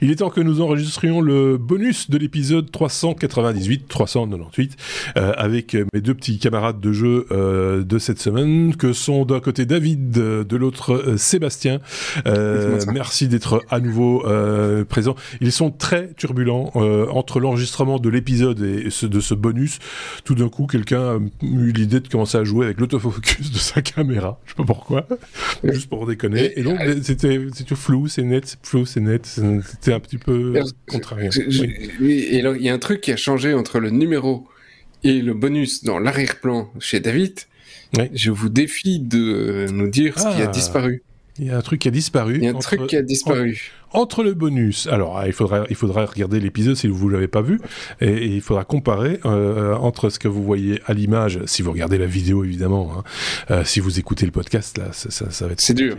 Il est temps que nous enregistrions le bonus de l'épisode 398, 398, euh, avec mes deux petits camarades de jeu euh, de cette semaine, que sont d'un côté David, de l'autre euh, Sébastien. Euh, merci d'être à nouveau euh, présent. Ils sont très turbulents euh, entre l'enregistrement de l'épisode et ce, de ce bonus. Tout d'un coup, quelqu'un a eu l'idée de commencer à jouer avec l'autofocus de sa caméra. Je sais pas pourquoi, juste pour déconner. Et donc, c'était flou, c'est net, flou, c'est net. C'était un petit peu contrariant. Et il y a un truc qui a changé entre le numéro et le bonus dans l'arrière-plan chez David. Je vous défie de nous dire ce qui a ah. disparu. Il y a un truc qui a disparu. Il y a un truc qui a disparu. Entre le bonus, alors ah, il faudra, il faudra regarder l'épisode si vous ne l'avez pas vu, et, il faudra comparer euh, entre ce que vous voyez à l'image, si vous regardez la vidéo évidemment, hein. euh, si vous écoutez le podcast, là, ça, ça, va être... C'est dur.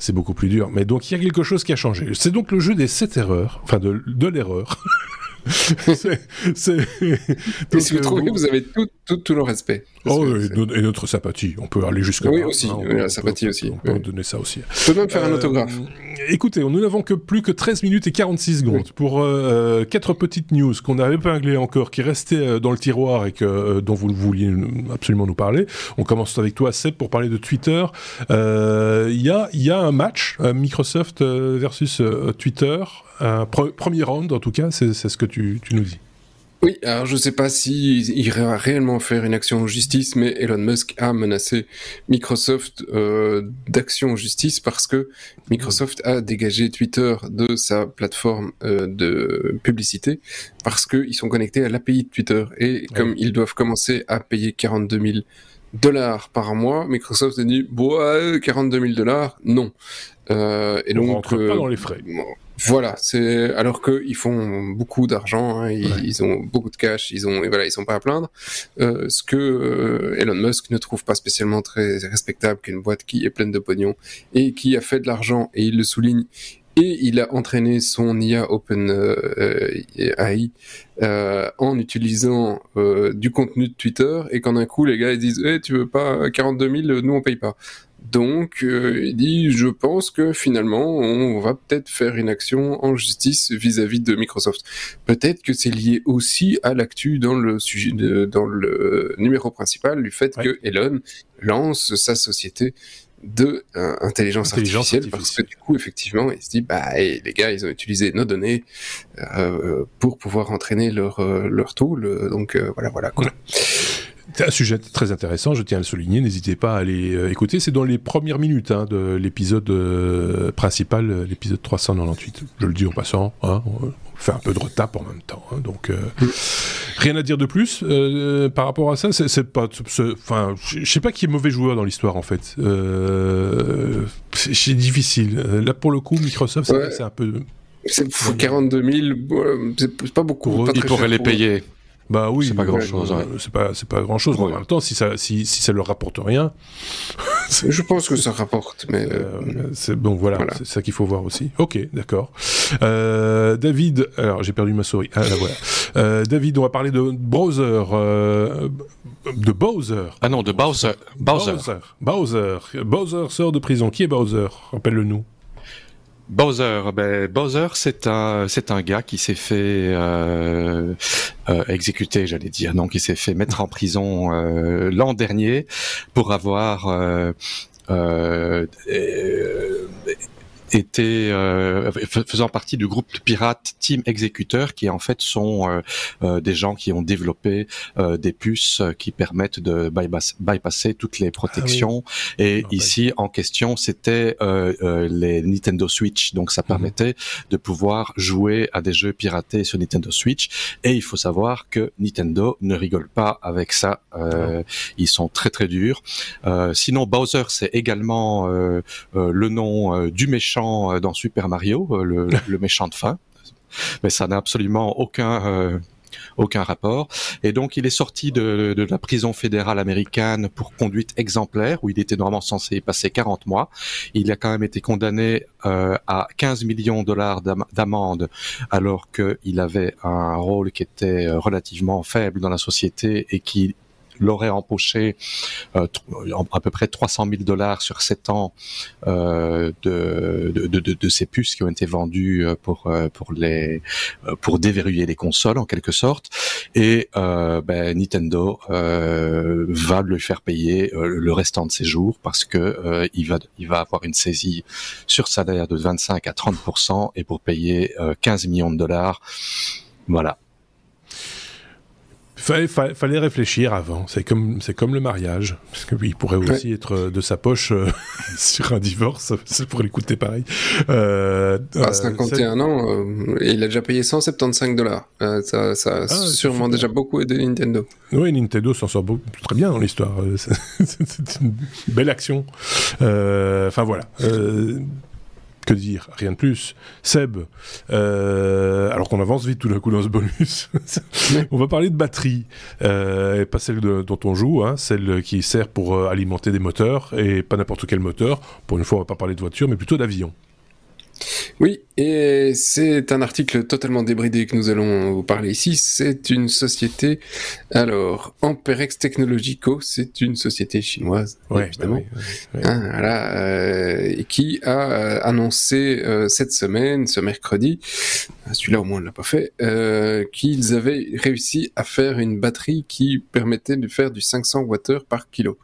C'est beaucoup plus dur. Mais donc il y a quelque chose qui a changé. C'est donc le jeu des 7 erreurs, enfin de, de l'erreur. c'est, si vous trouvez que vous avez tout, tout, tout le respect. Oh, et, notre sympathie, on peut aller jusqu'à Oui, aussi, hein, la sympathie aussi. On peut donner ça aussi. On peut même faire un euh, autographe. Écoutez, nous n'avons que plus que 13 minutes et 46 secondes pour euh, quatre petites news qu'on avait épinglées encore, qui restaient euh, dans le tiroir et que, dont vous vouliez absolument nous parler. On commence avec toi, Seb, pour parler de Twitter. Il y, a, y a un match, Microsoft versus Twitter, un premier round en tout cas, c'est ce que tu, tu nous dis. Oui, alors je ne sais pas s'il ira réellement faire une action en justice, mais Elon Musk a menacé Microsoft euh, d'action en justice parce que Microsoft a dégagé Twitter de sa plateforme euh, de publicité parce qu'ils sont connectés à l'API de Twitter. Et comme ils doivent commencer à payer 42 000 dollars par mois, Microsoft a dit, bon, 42 000 dollars, non. Euh, et On donc, rentre pas dans les frais. Voilà, c'est alors qu'ils font beaucoup d'argent, hein, ils, ont beaucoup de cash, ils ont et voilà, ils sont pas à plaindre. Euh, ce que euh, Elon Musk ne trouve pas spécialement très respectable qu'une boîte qui est pleine de pognon et qui a fait de l'argent et il le souligne et il a entraîné son IA Open euh, AI euh, en utilisant euh, du contenu de Twitter et quand d'un coup les gars ils disent hey, tu veux pas 42 000 nous on paye pas donc, euh, il dit, je pense que finalement, on va peut-être faire une action en justice vis-à-vis de Microsoft. Peut-être que c'est lié aussi à l'actu dans le sujet, dans le numéro principal, du fait que Elon lance sa société de euh, intelligence, artificielle, parce que du coup effectivement il se dit bah les gars ils ont utilisé nos données euh, pour pouvoir entraîner leur leur tool. Donc voilà voilà quoi. C'est un sujet très intéressant, je tiens à le souligner. N'hésitez pas à aller euh, écouter. C'est dans les premières minutes hein, de l'épisode euh, principal, euh, l'épisode 398. Je le dis en passant. Hein, on fait un peu de retape en même temps. Hein, donc, rien à dire de plus par rapport à ça. C'est pas, enfin, je sais pas qui est mauvais joueur dans l'histoire en fait. c'est difficile. Là, pour le coup, Microsoft, c'est un peu. C'est 42 000, c'est pas beaucoup. Pas Ils pourraient les payer. Bah oui, c'est pas grand chose. C'est pas, c'est pas grand chose. En même temps, si ça, si, si ça leur rapporte rien. je pense que ça rapporte, mais. Euh, c'est donc voilà, c'est ça qu'il faut voir aussi. Ok, d'accord. Euh, David, alors j'ai perdu ma souris. Ah là voilà. Euh, David, on va parler de browser, euh, de Bowser. Ah non, de Bowser. Bowser. Bowser. Bowser sort de prison. Qui est Bowser? Rappelle-le-nous. Bowser, ben Bowser, c'est un c'est un gars qui s'est fait euh, euh, exécuter, j'allais dire, non, qui s'est fait mettre en prison euh, l'an dernier pour avoir euh, euh, était euh, faisant partie du groupe de pirates Team Executor, qui en fait sont euh, euh, des gens qui ont développé des puces qui permettent de bypasser toutes les protections. Ah Et ici, en question, c'était les Nintendo Switch, donc ça mhm. permettait de pouvoir jouer à des jeux piratés sur Nintendo Switch. Et il faut savoir que Nintendo ne rigole pas avec ça. Ils sont très très durs. sinon, Bowser, c'est également le nom du méchant euh, dans Super Mario, euh, le, méchant de fin. Mais ça n'a absolument aucun euh, aucun rapport. Et donc, il est sorti de, la prison fédérale américaine pour conduite exemplaire, où il était normalement censé passer 40 mois. Il a quand même été condamné à 15 millions de dollars d'amende, alors qu'il avait un rôle qui était relativement faible dans la société et qui l'aurait empoché euh, à peu près 300 000 dollars sur 7 ans euh, de, de, de, de, ces puces qui ont été vendues euh, pour euh, pour les pour déverrouiller les consoles en quelque sorte. Et ben, Nintendo va lui faire payer le restant de ses jours parce que il va il va avoir une saisie sur salaire de 25 à 30% et pour payer 15 millions de dollars. Voilà Fallait, fallait réfléchir avant. C'est comme, c'est comme le mariage. Parce que il pourrait aussi être euh, de sa poche euh, sur un divorce. Ça pourrait lui coûter pareil. Euh, à 51 ans, et il a déjà payé 175 dollars. ça, ça a ah, sûrement déjà beaucoup aidé Nintendo. Oui, Nintendo s'en sort très bien dans l'histoire. c'est une belle action. Enfin voilà que dire? Rien de plus. Seb, qu'on avance vite tout d'un coup dans ce bonus, on va parler de batterie, euh, pas celle dont on joue, hein, celle qui sert pour euh, alimenter des moteurs, et pas n'importe quel moteur. Pour une fois, on va pas parler de voiture, mais plutôt d'avion. Oui, et c'est un article totalement débridé que nous allons vous parler ici. C'est une société, alors, Amperex Technologico, c'est une société chinoise, évidemment, hein, voilà, euh, qui a annoncé euh, cette semaine, ce mercredi, celui-là au moins on ne l'a pas fait, qu'ils avaient réussi à faire une batterie qui permettait de faire du 500 Wh par kilo.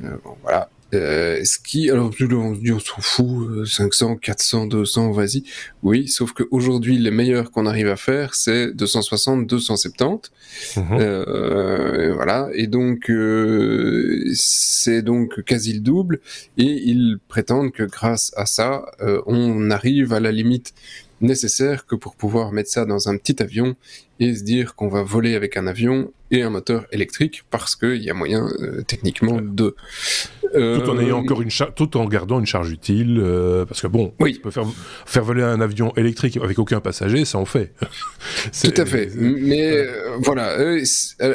Bon, voilà, euh, ce qui, alors on se dit on s'en fout, 500, 400, 200, vas-y. Oui, sauf qu'aujourd'hui les meilleurs qu'on arrive à faire c'est 260, 270. Mhm. Euh, voilà, et donc euh, c'est donc quasi le double. Et ils prétendent que grâce à ça, euh, on arrive à la limite nécessaire que pour pouvoir mettre ça dans un petit avion et se dire qu'on va voler avec un avion et un moteur électrique parce qu'il y a moyen euh, techniquement de tout en ayant euh, encore une tout en gardant une charge utile euh, parce que bon oui. on peut faire faire voler un avion électrique avec aucun passager ça en fait. Tout à fait. Mais voilà.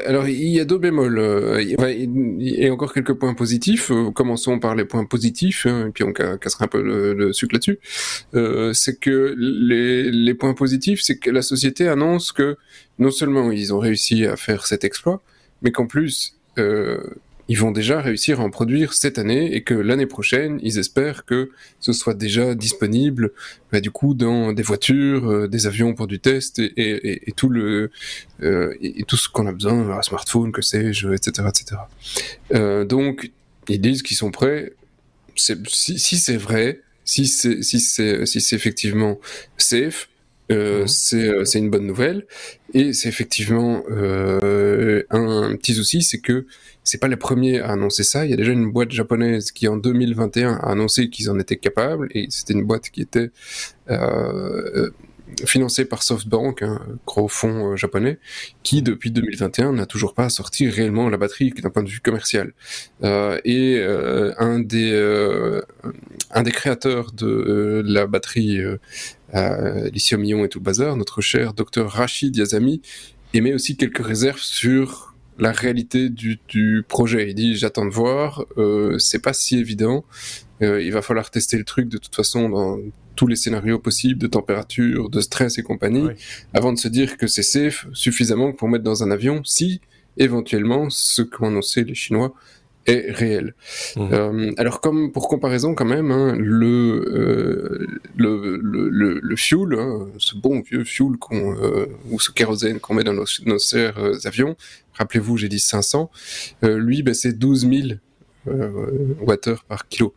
Alors il y a deux bémols il y a encore quelques points positifs. Commençons par les points positifs hein, et puis on cassera un peu le, le sucre là-dessus. C'est que les, les points positifs c'est que la société annonce que non seulement ils ont réussi à faire cet exploit, mais qu'en plus, euh, ils vont déjà réussir à en produire cette année et que l'année prochaine, ils espèrent que ce soit déjà disponible, bah, du coup, dans des voitures, euh, des avions pour du test et, tout le euh, et, tout ce qu'on a besoin, un smartphone, que sais-je, etc., etc. donc, ils disent qu'ils sont prêts. Si, si c'est vrai, si c'est si c'est si c'est effectivement safe, euh, euh, c'est une bonne nouvelle. Et c'est effectivement euh, un, petit souci, c'est que c'est pas les premiers à annoncer ça. Il y a déjà une boîte japonaise qui en 2021 a annoncé qu'ils en étaient capables. Et c'était une boîte qui était euh, financée par SoftBank, un gros fonds euh, japonais, qui depuis 2021 n'a toujours pas sorti réellement la batterie d'un point de vue commercial. Euh, et euh, un des un des créateurs de la batterie lithium-ion et tout le bazar, notre cher docteur Rachid Yazami, émet aussi quelques réserves sur la réalité du, du projet. Il dit j'attends de voir, euh, c'est pas si évident. Euh, il va falloir tester le truc de toute façon dans tous les scénarios possibles de température, de stress et compagnie, avant de se dire que c'est safe suffisamment pour mettre dans un avion si éventuellement ce qu'ont annoncé les Chinois est réel. Mmh. Euh, alors comme pour comparaison quand même, hein, le, euh, le, le, le, fuel, hein, ce bon vieux fuel qu'on euh, ou ce kérosène qu'on met dans nos, nos chers euh, avions, rappelez-vous j'ai dit 500, euh, lui ben, c'est 12 000 watt par kilo.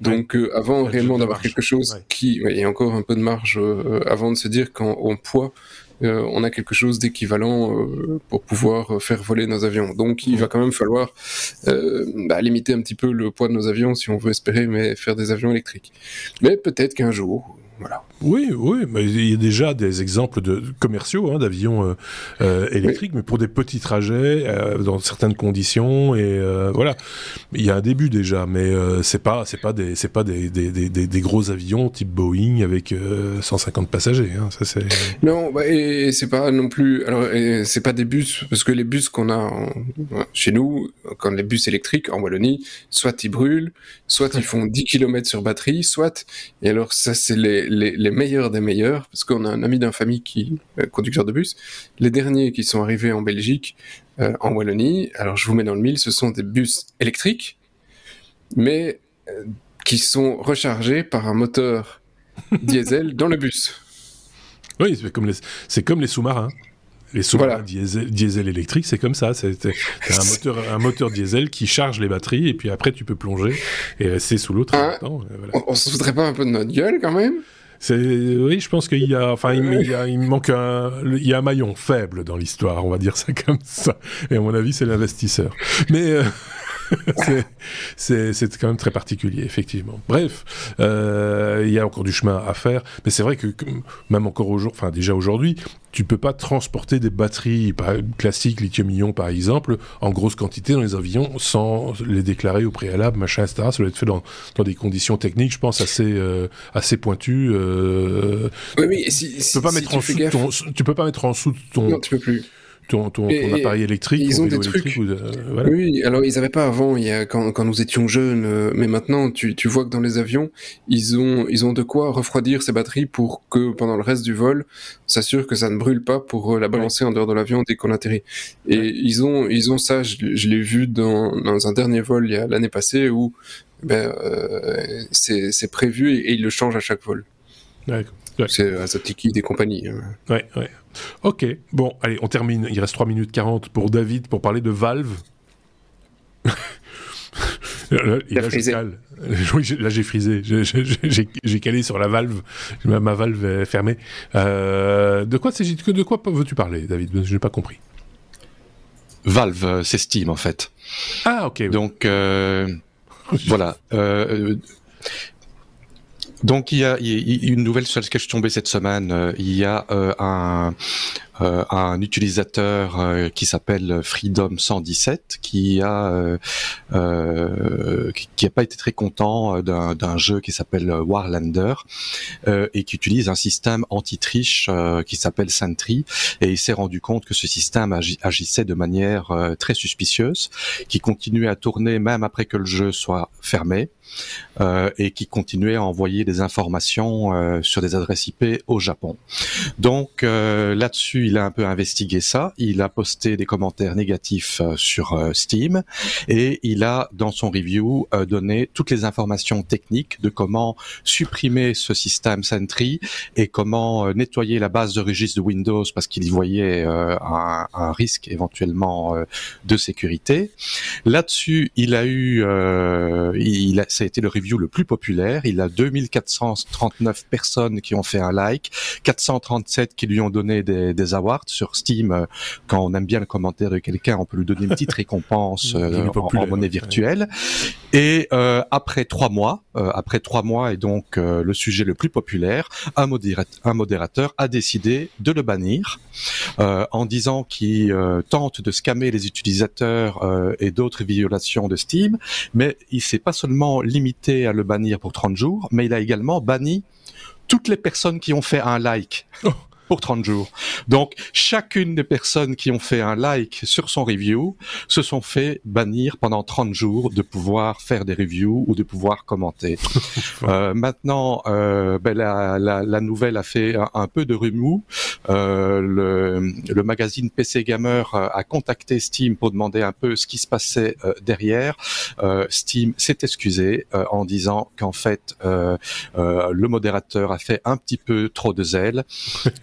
Donc avant réellement d'avoir quelque chose qui, il y a encore un peu de marge avant de se dire qu'en poids euh, on a quelque chose d'équivalent euh, pour pouvoir euh, faire voler nos avions. Donc il va quand même falloir bah, limiter un petit peu le poids de nos avions si on veut espérer mais faire des avions électriques. Mais peut-être qu'un jour, oui, oui, mais il y a déjà des exemples de commerciaux hein, d'avions euh, euh, électriques, mais pour des petits trajets euh, dans certaines conditions et voilà. Il y a un début déjà, mais c'est pas c'est pas des c'est pas des, des, des, des, gros avions type Boeing avec 150 passagers. Hein, ça c'est. Non, bah, et c'est pas non plus. Alors c'est pas des bus parce que les bus qu'on a chez nous, quand les bus électriques en Wallonie, soit ils brûlent, soit ils font 10 km sur batterie, soit et alors ça c'est les les, les, meilleurs des meilleurs, parce qu'on a un ami d'un famille qui est conducteur de bus. Les derniers qui sont arrivés en Belgique, euh, en Wallonie, alors je vous mets dans le mille, ce sont des bus électriques, mais euh, qui sont rechargés par un moteur diesel dans le bus. Oui, c'est comme les, comme les sous-marins. Les sous-marins diesel, diesel électrique, c'est comme ça. C'est un moteur, un moteur diesel qui charge les batteries et puis après tu peux plonger et rester sous l'eau hein On, on se foutrait pas un peu de notre gueule quand même? Oui, je pense qu'il y a, enfin, il, y a, il manque un, il y a un maillon faible dans l'histoire, on va dire ça comme ça. Et à mon avis, c'est l'investisseur. Mais euh, c'est quand même très particulier, effectivement. Bref, euh, il y a encore du chemin à faire, mais c'est vrai que même encore aujourd'hui, enfin déjà aujourd'hui, tu peux pas transporter des batteries classiques lithium-ion par exemple en grosse quantité dans les avions sans les déclarer au préalable, machin, etc. Ça doit être fait dans, dans des conditions techniques, je pense assez euh, assez pointues. Euh... Oui, mais si, tu peux pas mettre en dessous tu peux pas mettre en dessous ton. Non, tu peux plus ton, appareil électrique. Ils ont des trucs. Euh, oui, alors ils n'avaient pas avant, il y a, quand, quand nous étions jeunes, euh, mais maintenant tu, tu vois que dans les avions, ils ont, ils ont de quoi refroidir ces batteries pour que pendant le reste du vol, s'assure que ça ne brûle pas pour euh, la balancer en dehors de l'avion dès qu'on atterrit. Et ils ont, ils ont ça, je, l'ai vu dans, dans un dernier vol l'année passée où ben, euh, c'est prévu et, ils le changent à chaque vol. C'est Azotiki des compagnies. Hein. Ouais, ouais. Ok, bon, allez, on termine. Il reste 3 minutes 40 pour David pour parler de Valve. là, j'ai frisé. J'ai calé sur la valve. Ma, valve est fermée. Euh, de quoi s'agit De quoi veux-tu parler, David? Je n'ai pas compris. Valve, euh, c'est Steam en fait. Ah, ok. Donc, euh, voilà. Donc il y a, une nouvelle sur laquelle je suis cette semaine. Euh, il y a euh, un, euh, un utilisateur euh, qui s'appelle Freedom 117 qui a euh, qui a pas été très content d'un jeu qui s'appelle Warlander et qui utilise un système anti-triche qui s'appelle Sentry et il s'est rendu compte que ce système agissait de manière très suspicieuse, qui continuait à tourner même après que le jeu soit fermé. Et qui continuait à envoyer des informations sur des adresses IP au Japon. Donc là-dessus, il a un peu investigué ça, il a posté des commentaires négatifs euh, sur euh, Steam et il a dans son review euh, donné toutes les informations techniques de comment supprimer ce système Sentry et comment nettoyer la base de registre de Windows parce qu'il y voyait un, risque éventuellement de sécurité. Là-dessus, il a eu, il a, ça a été le review le plus populaire. Il a 2439 personnes qui ont fait un like, 437 qui lui ont donné des, des sur Steam. Euh, quand on aime bien le commentaire de quelqu'un, on peut lui donner une petite récompense euh, en, monnaie virtuelle. Et euh, après trois mois, euh, après trois mois et donc le sujet le plus populaire, un, modérateur, un modérateur a décidé de le bannir en disant qu'il tente de scammer les utilisateurs et d'autres violations de Steam, mais il s'est pas seulement limité à le bannir pour 30 jours, mais il a également banni toutes les personnes qui ont fait un like. Pour 30 jours. Donc, chacune des personnes qui ont fait un like sur son review se sont fait bannir pendant 30 jours de pouvoir faire des reviews ou de pouvoir commenter. euh, maintenant, euh, ben, la, la, la, nouvelle a fait un, peu de remous. Euh, le, le, magazine PC Gamer a contacté Steam pour demander un peu ce qui se passait euh, derrière. Euh, Steam s'est excusé euh, en disant qu'en fait, le modérateur a fait un petit peu trop de zèle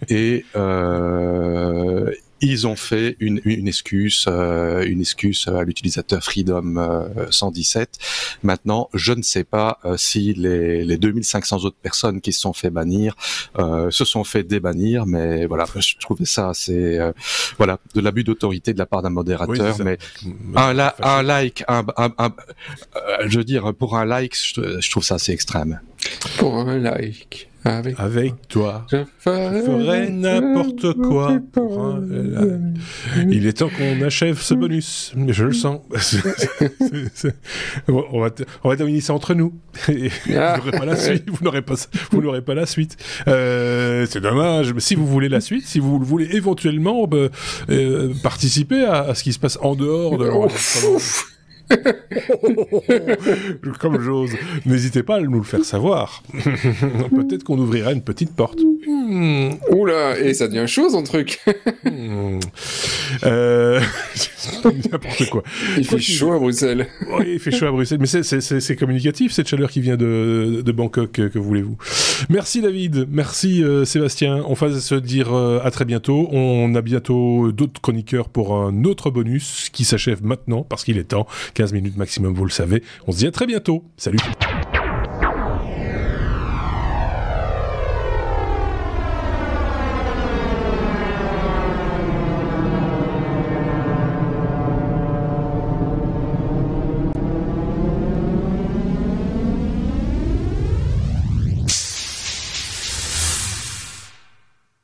et et euh, ils ont fait une, une excuse, euh, une excuse à l'utilisateur Freedom 117. Euh, Maintenant, je ne sais pas euh, si les, les 2500 autres personnes qui se sont fait bannir euh, se sont fait débannir, mais voilà, je trouvais ça assez, voilà, de l'abus d'autorité de la part d'un modérateur. mais un, un like, un, un, je veux dire, pour un like, je trouve ça assez extrême. Pour un like. Avec, toi. Je ferai, n'importe quoi. Il est temps qu'on achève ce bonus. Mais je le sens. on, va on va terminer ça entre nous. Ah. vous n'aurez pas la suite. Vous n'aurez pas, vous n'aurez pas la suite. Euh, c'est dommage. Mais si vous voulez la suite, si vous voulez éventuellement bah, euh, participer à, ce qui se passe en dehors de l'enregistrement Comme j'ose. N'hésitez pas à nous le faire savoir. Peut-être qu'on ouvrira une petite porte. Hmm. Oula, et ça devient chaud son truc. Hmm. euh... N'importe quoi. Il fait chaud à Bruxelles. Oui, il fait chaud à Bruxelles. Mais c'est communicatif, cette chaleur qui vient de, de Bangkok, que voulez-vous. Merci David, merci euh, Sébastien. On va se dire euh, à très bientôt. On a bientôt d'autres chroniqueurs pour un autre bonus qui s'achève maintenant parce qu'il est temps. 15 minutes maximum, vous le savez. On se dit à très bientôt. Salut.